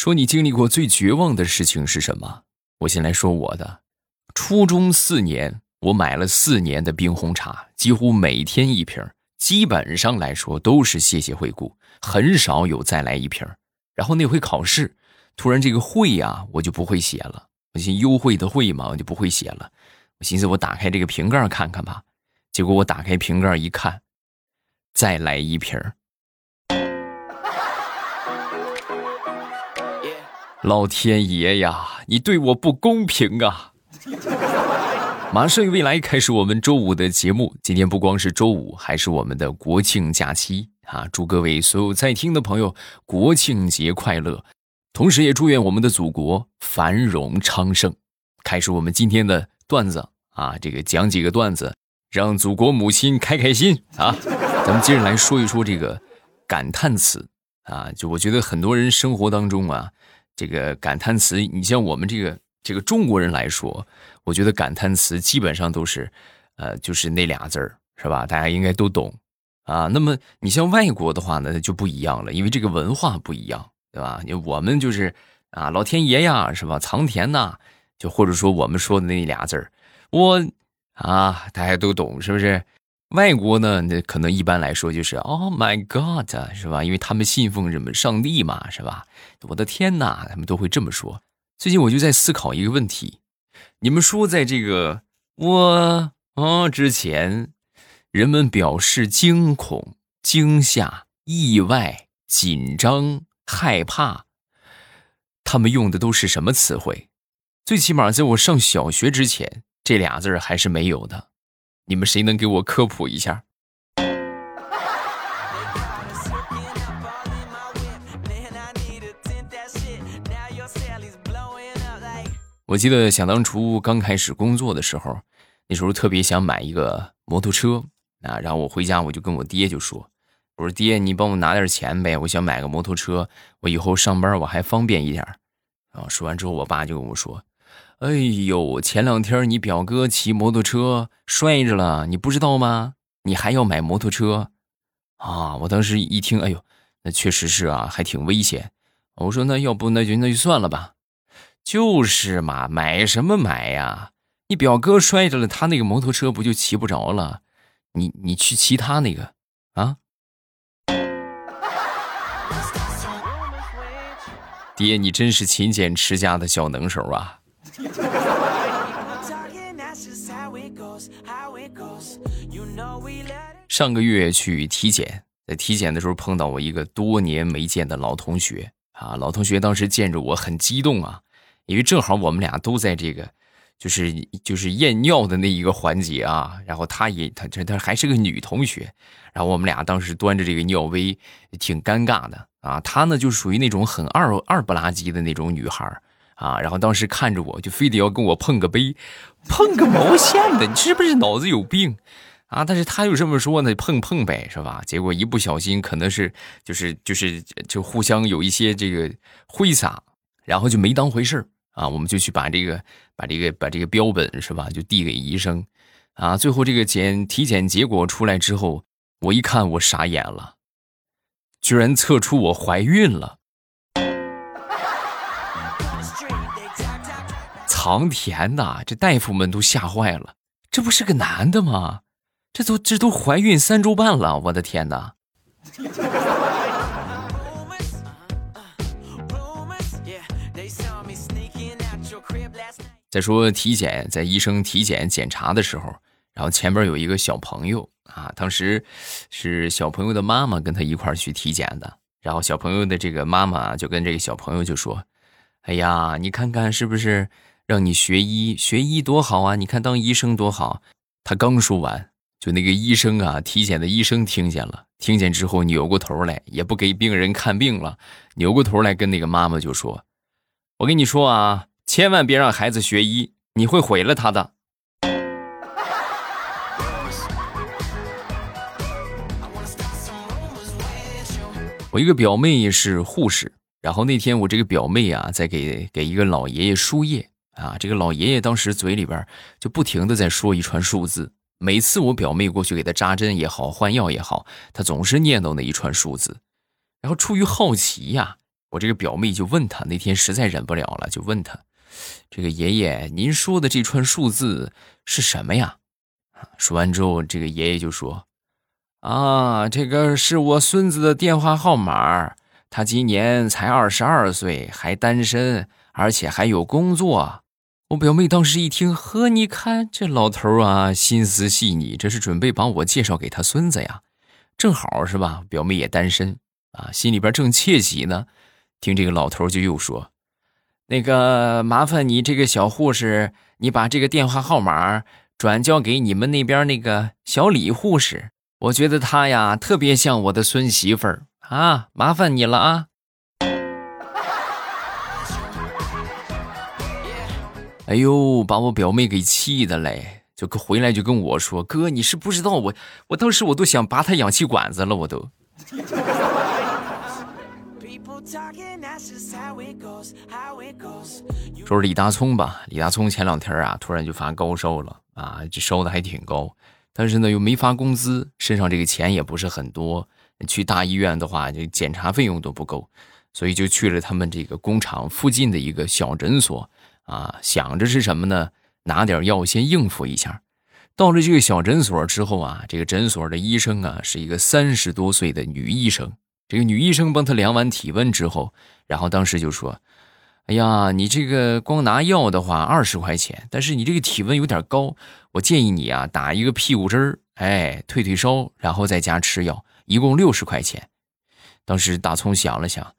说你经历过最绝望的事情是什么？我先来说我的。初中四年，我买了四年的冰红茶，几乎每天一瓶，基本上来说都是谢谢惠顾，很少有再来一瓶。然后那回考试，突然这个会呀，我就不会写了。我寻优惠的惠嘛，我就不会写了。我寻思我打开这个瓶盖看看吧。结果我打开瓶盖一看，再来一瓶。老天爷呀，你对我不公平啊！马上与未来开始我们周五的节目。今天不光是周五，还是我们的国庆假期啊！祝各位所有在听的朋友国庆节快乐，同时也祝愿我们的祖国繁荣昌盛。开始我们今天的段子啊，这个讲几个段子，让祖国母亲开开心啊！咱们接着来说一说这个感叹词啊，就我觉得很多人生活当中啊。这个感叹词，你像我们这个这个中国人来说，我觉得感叹词基本上都是，呃，就是那俩字儿，是吧？大家应该都懂啊。那么你像外国的话呢，就不一样了，因为这个文化不一样，对吧？我们就是啊，老天爷呀，是吧？藏田呐，就或者说我们说的那俩字儿，我啊，大家都懂，是不是？外国呢，那可能一般来说就是 “Oh my God”，是吧？因为他们信奉什么上帝嘛，是吧？我的天哪，他们都会这么说。最近我就在思考一个问题：你们说，在这个我啊之前，人们表示惊恐、惊吓、意外、紧张、害怕，他们用的都是什么词汇？最起码在我上小学之前，这俩字还是没有的。你们谁能给我科普一下？我记得想当初刚开始工作的时候，那时候特别想买一个摩托车啊，然后我回家我就跟我爹就说：“我说爹，你帮我拿点钱呗，我想买个摩托车，我以后上班我还方便一点。”然后说完之后，我爸就跟我说。哎呦，前两天你表哥骑摩托车摔着了，你不知道吗？你还要买摩托车啊？我当时一听，哎呦，那确实是啊，还挺危险。我说那要不那就那就算了吧。就是嘛，买什么买呀？你表哥摔着了，他那个摩托车不就骑不着了？你你去骑他那个啊？爹，你真是勤俭持家的小能手啊！上个月去体检，在体检的时候碰到我一个多年没见的老同学啊，老同学当时见着我很激动啊，因为正好我们俩都在这个，就是就是验尿的那一个环节啊，然后他也他这他还是个女同学，然后我们俩当时端着这个尿杯，挺尴尬的啊，她呢就属于那种很二二不拉几的那种女孩。啊，然后当时看着我就非得要跟我碰个杯，碰个毛线的，你是不是脑子有病啊？但是他又这么说呢，碰碰呗，是吧？结果一不小心，可能是就是就是就互相有一些这个挥洒，然后就没当回事啊。我们就去把这个把这个把这个标本是吧，就递给医生啊。最后这个检体检结果出来之后，我一看我傻眼了，居然测出我怀孕了。唐田呐，这大夫们都吓坏了。这不是个男的吗？这都这都怀孕三周半了，我的天哪！再说体检，在医生体检检查的时候，然后前边有一个小朋友啊，当时是小朋友的妈妈跟他一块去体检的。然后小朋友的这个妈妈就跟这个小朋友就说：“哎呀，你看看是不是？”让你学医，学医多好啊！你看当医生多好。他刚说完，就那个医生啊，体检的医生听见了，听见之后扭过头来，也不给病人看病了，扭过头来跟那个妈妈就说：“我跟你说啊，千万别让孩子学医，你会毁了他的。”我一个表妹是护士，然后那天我这个表妹啊，在给给一个老爷爷输液。啊，这个老爷爷当时嘴里边就不停的在说一串数字，每次我表妹过去给他扎针也好，换药也好，他总是念叨那一串数字。然后出于好奇呀，我这个表妹就问他，那天实在忍不了了，就问他：“这个爷爷，您说的这串数字是什么呀？”说完之后，这个爷爷就说：“啊，这个是我孙子的电话号码，他今年才二十二岁，还单身，而且还有工作。”我表妹当时一听，呵，你看这老头啊，心思细腻，这是准备把我介绍给他孙子呀，正好是吧？表妹也单身啊，心里边正窃喜呢。听这个老头就又说：“那个麻烦你这个小护士，你把这个电话号码转交给你们那边那个小李护士，我觉得他呀特别像我的孙媳妇儿啊，麻烦你了啊。”哎呦，把我表妹给气的嘞，就回来就跟我说：“哥，你是不知道我，我当时我都想拔他氧气管子了，我都。”说是李大聪吧，李大聪前两天啊，突然就发高烧了啊，这烧的还挺高，但是呢又没发工资，身上这个钱也不是很多，去大医院的话，这检查费用都不够，所以就去了他们这个工厂附近的一个小诊所。啊，想着是什么呢？拿点药先应付一下。到了这个小诊所之后啊，这个诊所的医生啊是一个三十多岁的女医生。这个女医生帮他量完体温之后，然后当时就说：“哎呀，你这个光拿药的话二十块钱，但是你这个体温有点高，我建议你啊打一个屁股针儿，哎，退退烧，然后在家吃药，一共六十块钱。”当时大葱想了想，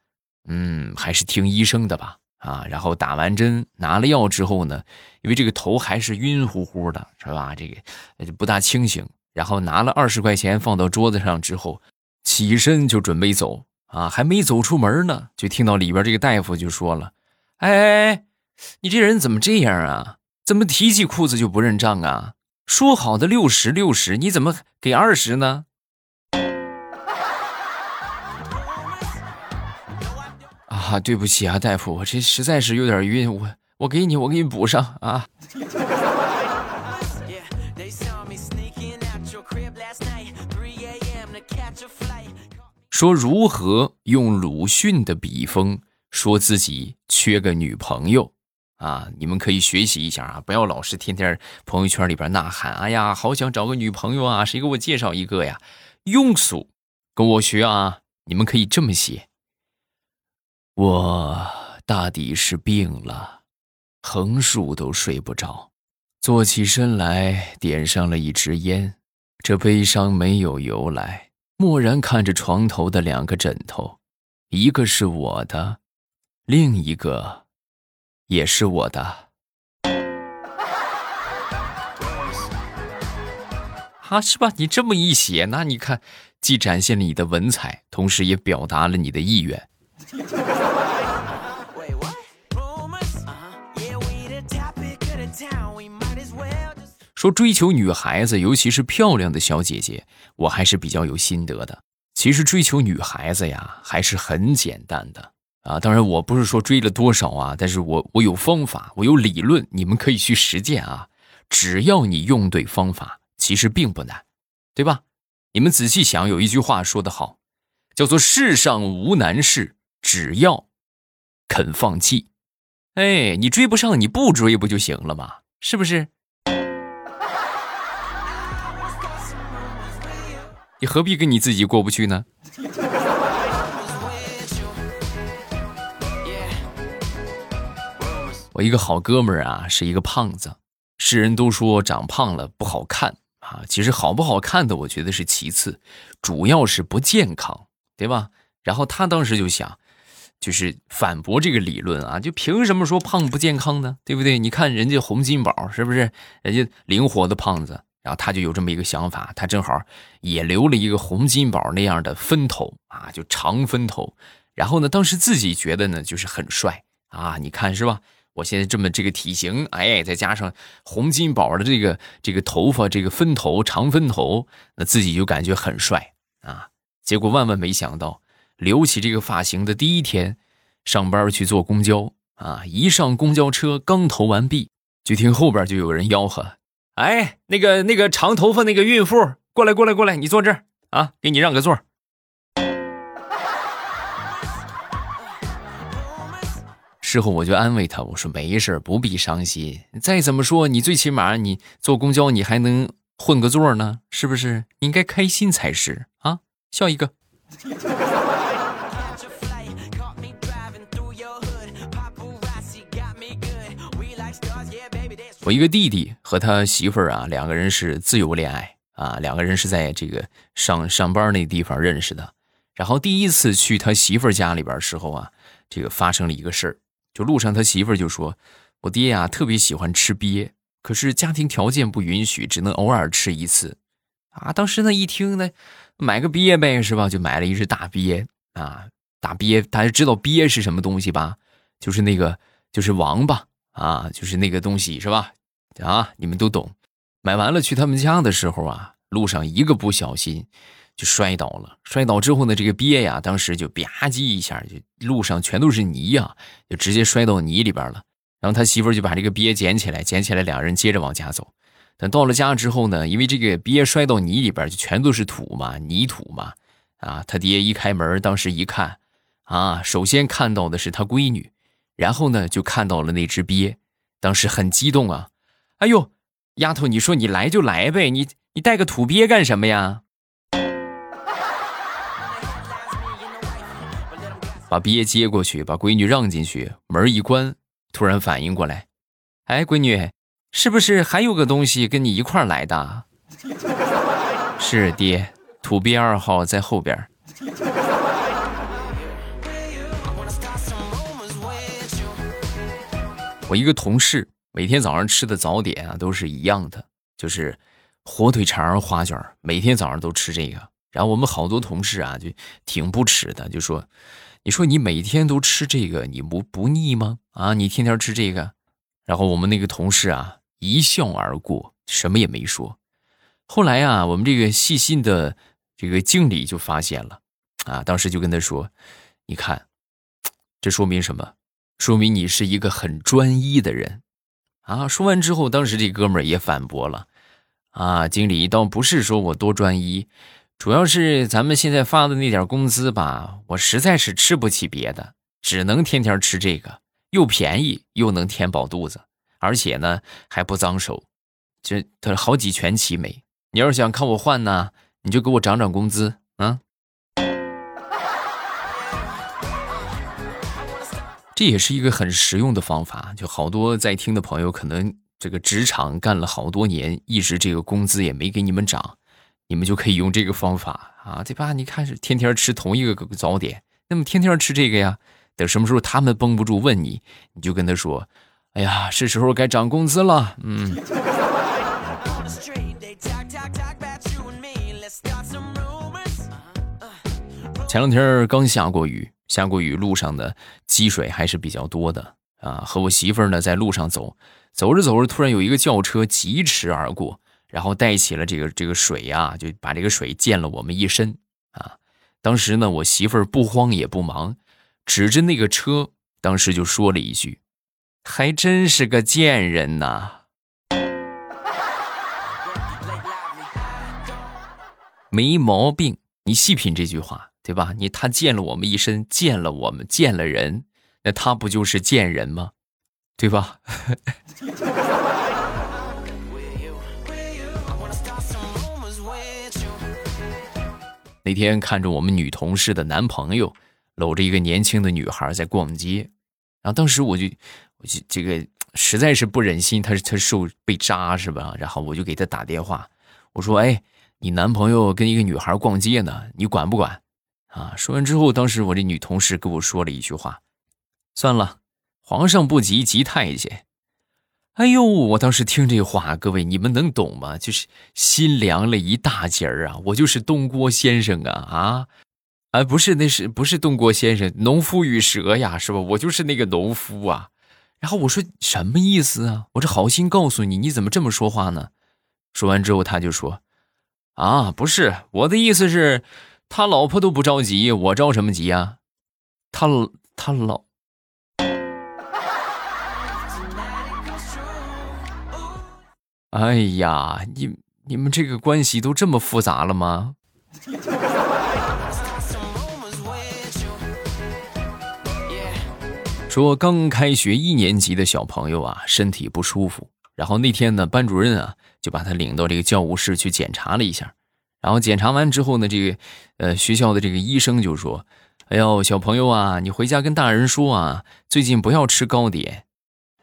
嗯，还是听医生的吧。啊，然后打完针拿了药之后呢，因为这个头还是晕乎乎的，是吧？这个不大清醒。然后拿了二十块钱放到桌子上之后，起身就准备走。啊，还没走出门呢，就听到里边这个大夫就说了：“哎，你这人怎么这样啊？怎么提起裤子就不认账啊？说好的六十六十，你怎么给二十呢？”啊，对不起啊，大夫，我这实在是有点晕，我我给你，我给你补上啊。说如何用鲁迅的笔锋说自己缺个女朋友啊？你们可以学习一下啊，不要老是天天朋友圈里边呐喊，哎呀，好想找个女朋友啊，谁给我介绍一个呀？庸俗，跟我学啊！你们可以这么写。我大抵是病了，横竖都睡不着，坐起身来，点上了一支烟。这悲伤没有由来，默然看着床头的两个枕头，一个是我的，另一个也是我的。啊，是吧？你这么一写，那你看，既展现了你的文采，同时也表达了你的意愿。说追求女孩子，尤其是漂亮的小姐姐，我还是比较有心得的。其实追求女孩子呀，还是很简单的啊。当然，我不是说追了多少啊，但是我我有方法，我有理论，你们可以去实践啊。只要你用对方法，其实并不难，对吧？你们仔细想，有一句话说得好，叫做“世上无难事，只要肯放弃”。哎，你追不上，你不追不就行了吗？是不是？你何必跟你自己过不去呢？我一个好哥们儿啊，是一个胖子。世人都说长胖了不好看啊，其实好不好看的，我觉得是其次，主要是不健康，对吧？然后他当时就想，就是反驳这个理论啊，就凭什么说胖不健康呢？对不对？你看人家洪金宝是不是？人家灵活的胖子。然后他就有这么一个想法，他正好也留了一个洪金宝那样的分头啊，就长分头。然后呢，当时自己觉得呢，就是很帅啊，你看是吧？我现在这么这个体型，哎，再加上洪金宝的这个这个头发，这个分头长分头，那自己就感觉很帅啊。结果万万没想到，留起这个发型的第一天，上班去坐公交啊，一上公交车刚投完币，就听后边就有人吆喝。哎，那个那个长头发那个孕妇，过来过来过来，你坐这儿啊，给你让个座。事后我就安慰他，我说没事不必伤心。再怎么说，你最起码你坐公交你还能混个座呢，是不是？应该开心才是啊！笑一个。一个弟弟和他媳妇儿啊，两个人是自由恋爱啊，两个人是在这个上上班那地方认识的。然后第一次去他媳妇儿家里边时候啊，这个发生了一个事儿，就路上他媳妇儿就说：“我爹呀特别喜欢吃鳖，可是家庭条件不允许，只能偶尔吃一次。”啊，当时呢一听呢，买个鳖呗，是吧？就买了一只大鳖啊，大鳖，大家知道鳖是什么东西吧？就是那个，就是王八。啊，就是那个东西是吧？啊，你们都懂。买完了去他们家的时候啊，路上一个不小心就摔倒了。摔倒之后呢，这个鳖呀，当时就吧唧一下，就路上全都是泥呀，就直接摔到泥里边了。然后他媳妇就把这个鳖捡起来，捡起来，两人接着往家走。等到了家之后呢，因为这个鳖摔到泥里边，就全都是土嘛，泥土嘛。啊，他爹一开门，当时一看，啊，首先看到的是他闺女。然后呢，就看到了那只鳖，当时很激动啊！哎呦，丫头，你说你来就来呗，你你带个土鳖干什么呀？把鳖接过去，把闺女让进去，门一关，突然反应过来，哎，闺女，是不是还有个东西跟你一块来的？是爹，土鳖二号在后边。我一个同事每天早上吃的早点啊都是一样的，就是火腿肠花卷，每天早上都吃这个。然后我们好多同事啊就挺不耻的，就说：“你说你每天都吃这个，你不不腻吗？啊，你天天吃这个。”然后我们那个同事啊一笑而过，什么也没说。后来啊，我们这个细心的这个经理就发现了，啊，当时就跟他说：“你看，这说明什么？”说明你是一个很专一的人，啊！说完之后，当时这哥们儿也反驳了，啊，经理倒不是说我多专一，主要是咱们现在发的那点工资吧，我实在是吃不起别的，只能天天吃这个，又便宜又能填饱肚子，而且呢还不脏手，这它好几全其美。你要是想看我换呢，你就给我涨涨工资这也是一个很实用的方法，就好多在听的朋友可能这个职场干了好多年，一直这个工资也没给你们涨，你们就可以用这个方法啊，对吧？你看是天天吃同一个早点，那么天天吃这个呀，等什么时候他们绷不住问你，你就跟他说：“哎呀，是时候该涨工资了。”嗯。前两天刚下过雨。下过雨，路上的积水还是比较多的啊。和我媳妇儿呢，在路上走，走着走着，突然有一个轿车疾驰而过，然后带起了这个这个水呀，就把这个水溅了我们一身啊。当时呢，我媳妇儿不慌也不忙，指着那个车，当时就说了一句：“还真是个贱人呐，没毛病。”你细品这句话。对吧？你他溅了我们一身，溅了我们，溅了人，那他不就是贱人吗？对吧？那天看着我们女同事的男朋友搂着一个年轻的女孩在逛街，然后当时我就，我就这个实在是不忍心他他受被扎是吧？然后我就给他打电话，我说：“哎，你男朋友跟一个女孩逛街呢，你管不管？”啊！说完之后，当时我这女同事跟我说了一句话：“算了，皇上不急急太监。”哎呦！我当时听这话，各位你们能懂吗？就是心凉了一大截儿啊！我就是东郭先生啊啊！啊，不是，那是不是东郭先生？农夫与蛇呀，是吧？我就是那个农夫啊！然后我说什么意思啊？我这好心告诉你，你怎么这么说话呢？说完之后，他就说：“啊，不是，我的意思是。”他老婆都不着急，我着什么急呀？他他老 哎呀，你你们这个关系都这么复杂了吗？说刚开学一年级的小朋友啊，身体不舒服。然后那天呢，班主任啊就把他领到这个教务室去检查了一下。然后检查完之后呢，这个呃学校的这个医生就说：“哎呦，小朋友啊，你回家跟大人说啊，最近不要吃糕点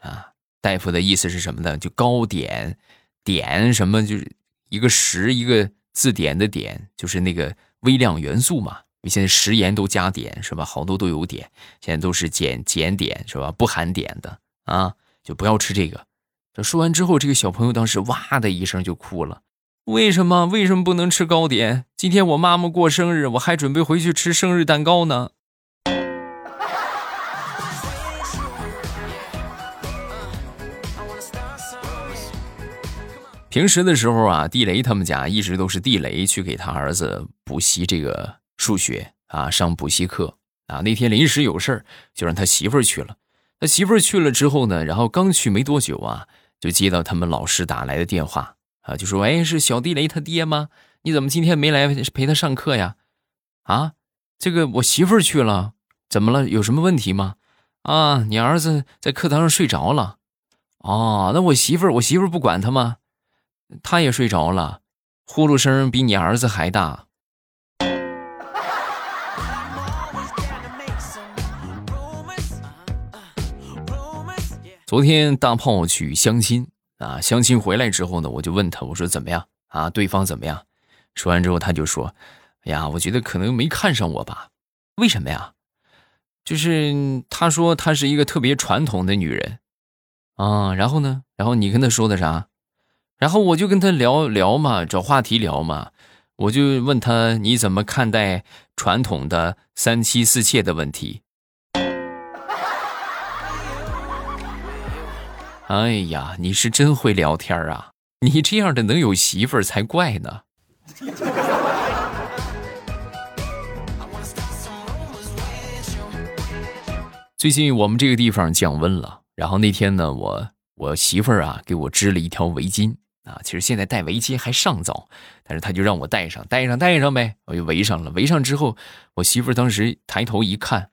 啊。”大夫的意思是什么呢？就糕点，点什么就是一个食一个字典的点，就是那个微量元素嘛。现在食盐都加碘是吧？好多都有碘，现在都是减减碘是吧？不含碘的啊，就不要吃这个。这说完之后，这个小朋友当时哇的一声就哭了。为什么？为什么不能吃糕点？今天我妈妈过生日，我还准备回去吃生日蛋糕呢。平时的时候啊，地雷他们家一直都是地雷去给他儿子补习这个数学啊，上补习课啊。那天临时有事儿，就让他媳妇儿去了。他媳妇儿去了之后呢，然后刚去没多久啊，就接到他们老师打来的电话啊，就说：“哎，是小地雷他爹吗？你怎么今天没来陪他上课呀？”啊，这个我媳妇儿去了，怎么了？有什么问题吗？啊，你儿子在课堂上睡着了。哦，那我媳妇儿，我媳妇儿不管他吗？他也睡着了，呼噜声比你儿子还大。昨天大炮去相亲啊，相亲回来之后呢，我就问他，我说怎么样啊？对方怎么样？说完之后他就说：“哎呀，我觉得可能没看上我吧？为什么呀？就是他说她是一个特别传统的女人啊。然后呢？然后你跟他说的啥？”然后我就跟他聊聊嘛，找话题聊嘛，我就问他你怎么看待传统的三妻四妾的问题？哎呀，你是真会聊天啊！你这样的能有媳妇儿才怪呢。最近我们这个地方降温了，然后那天呢，我我媳妇儿啊给我织了一条围巾。啊，其实现在戴围巾还尚早，但是她就让我戴上，戴上，戴上呗，我就围上了。围上之后，我媳妇儿当时抬头一看，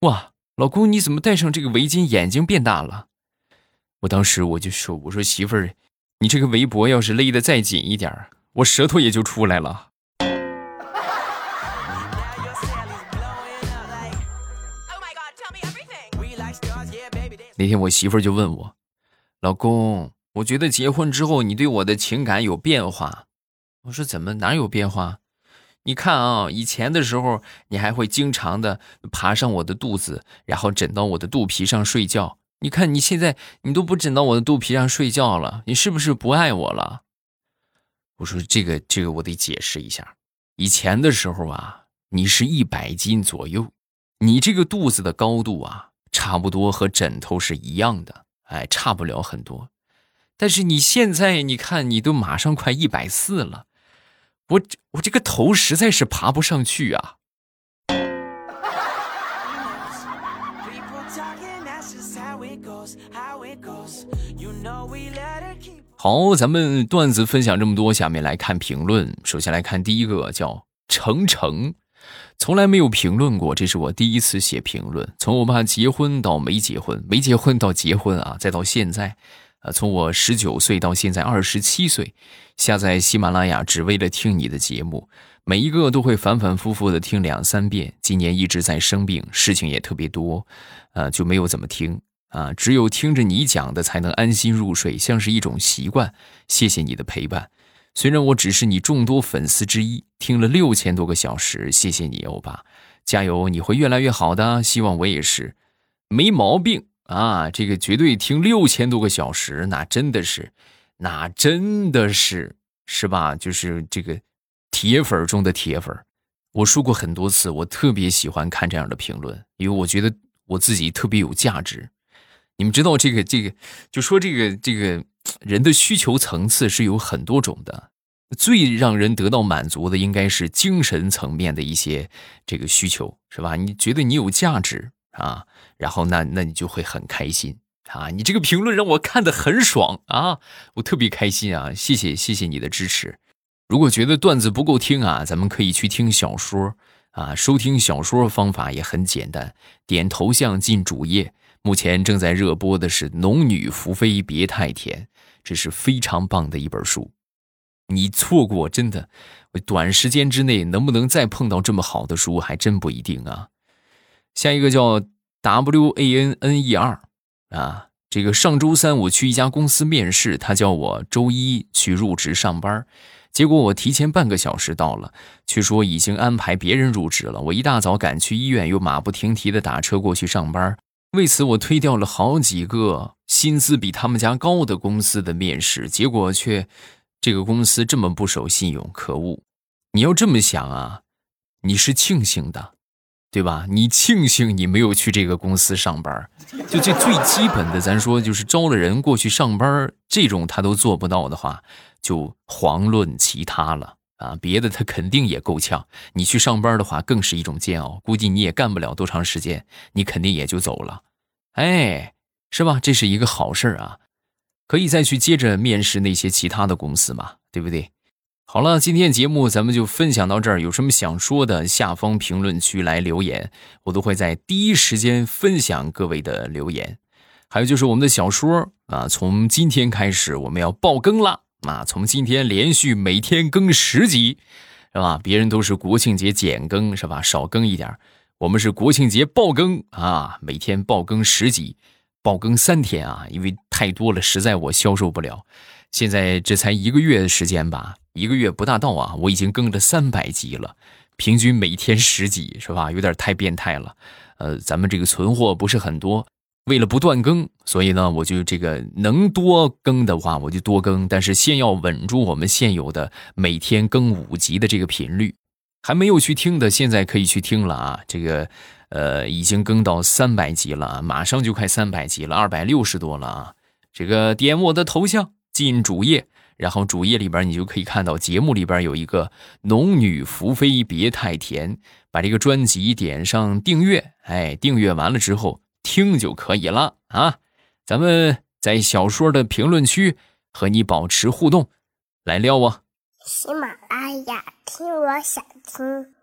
哇，老公你怎么戴上这个围巾，眼睛变大了？我当时我就说，我说媳妇儿，你这个围脖要是勒得再紧一点我舌头也就出来了。那天我媳妇儿就问我，老公。我觉得结婚之后，你对我的情感有变化。我说怎么哪有变化？你看啊，以前的时候，你还会经常的爬上我的肚子，然后枕到我的肚皮上睡觉。你看你现在，你都不枕到我的肚皮上睡觉了，你是不是不爱我了？我说这个这个我得解释一下。以前的时候啊，你是一百斤左右，你这个肚子的高度啊，差不多和枕头是一样的，哎，差不了很多。但是你现在，你看你都马上快一百四了，我我这个头实在是爬不上去啊。好，咱们段子分享这么多，下面来看评论。首先来看第一个，叫程程，从来没有评论过，这是我第一次写评论。从我爸结婚到没结婚，没结婚到结婚啊，再到现在。呃，从我十九岁到现在二十七岁，下载喜马拉雅只为了听你的节目，每一个都会反反复复的听两三遍。今年一直在生病，事情也特别多，呃，就没有怎么听啊，只有听着你讲的才能安心入睡，像是一种习惯。谢谢你的陪伴，虽然我只是你众多粉丝之一，听了六千多个小时，谢谢你，欧巴，加油，你会越来越好的，希望我也是，没毛病。啊，这个绝对听六千多个小时，那真的是，那真的是，是吧？就是这个铁粉中的铁粉。我说过很多次，我特别喜欢看这样的评论，因为我觉得我自己特别有价值。你们知道，这个这个，就说这个这个人的需求层次是有很多种的，最让人得到满足的应该是精神层面的一些这个需求，是吧？你觉得你有价值啊？然后那那你就会很开心啊！你这个评论让我看的很爽啊，我特别开心啊！谢谢谢谢你的支持。如果觉得段子不够听啊，咱们可以去听小说啊，收听小说方法也很简单，点头像进主页。目前正在热播的是《农女福妃别太甜》，这是非常棒的一本书。你错过真的，短时间之内能不能再碰到这么好的书，还真不一定啊。下一个叫 W A N N E R 啊，这个上周三我去一家公司面试，他叫我周一去入职上班。结果我提前半个小时到了，却说已经安排别人入职了。我一大早赶去医院，又马不停蹄的打车过去上班。为此，我推掉了好几个薪资比他们家高的公司的面试，结果却这个公司这么不守信用，可恶！你要这么想啊，你是庆幸的，对吧？你庆幸你没有去这个公司上班，就这最基本的，咱说就是招了人过去上班，这种他都做不到的话。就遑论其他了啊！别的他肯定也够呛，你去上班的话更是一种煎熬，估计你也干不了多长时间，你肯定也就走了，哎，是吧？这是一个好事啊，可以再去接着面试那些其他的公司嘛，对不对？好了，今天节目咱们就分享到这儿，有什么想说的，下方评论区来留言，我都会在第一时间分享各位的留言。还有就是我们的小说啊，从今天开始我们要爆更了。啊，从今天连续每天更十集，是吧？别人都是国庆节减更，是吧？少更一点我们是国庆节爆更啊，每天爆更十集，爆更三天啊，因为太多了，实在我消受不了。现在这才一个月的时间吧，一个月不大到啊，我已经更了三百集了，平均每天十集，是吧？有点太变态了。呃，咱们这个存货不是很多。为了不断更，所以呢，我就这个能多更的话，我就多更。但是先要稳住我们现有的每天更五集的这个频率。还没有去听的，现在可以去听了啊！这个，呃，已经更到三百集了，马上就快三百集了，二百六十多了啊！这个点我的头像进主页，然后主页里边你就可以看到节目里边有一个《农女福妃别太甜》，把这个专辑点上订阅，哎，订阅完了之后。听就可以了啊！咱们在小说的评论区和你保持互动，来撩我。喜马拉雅，听我想听。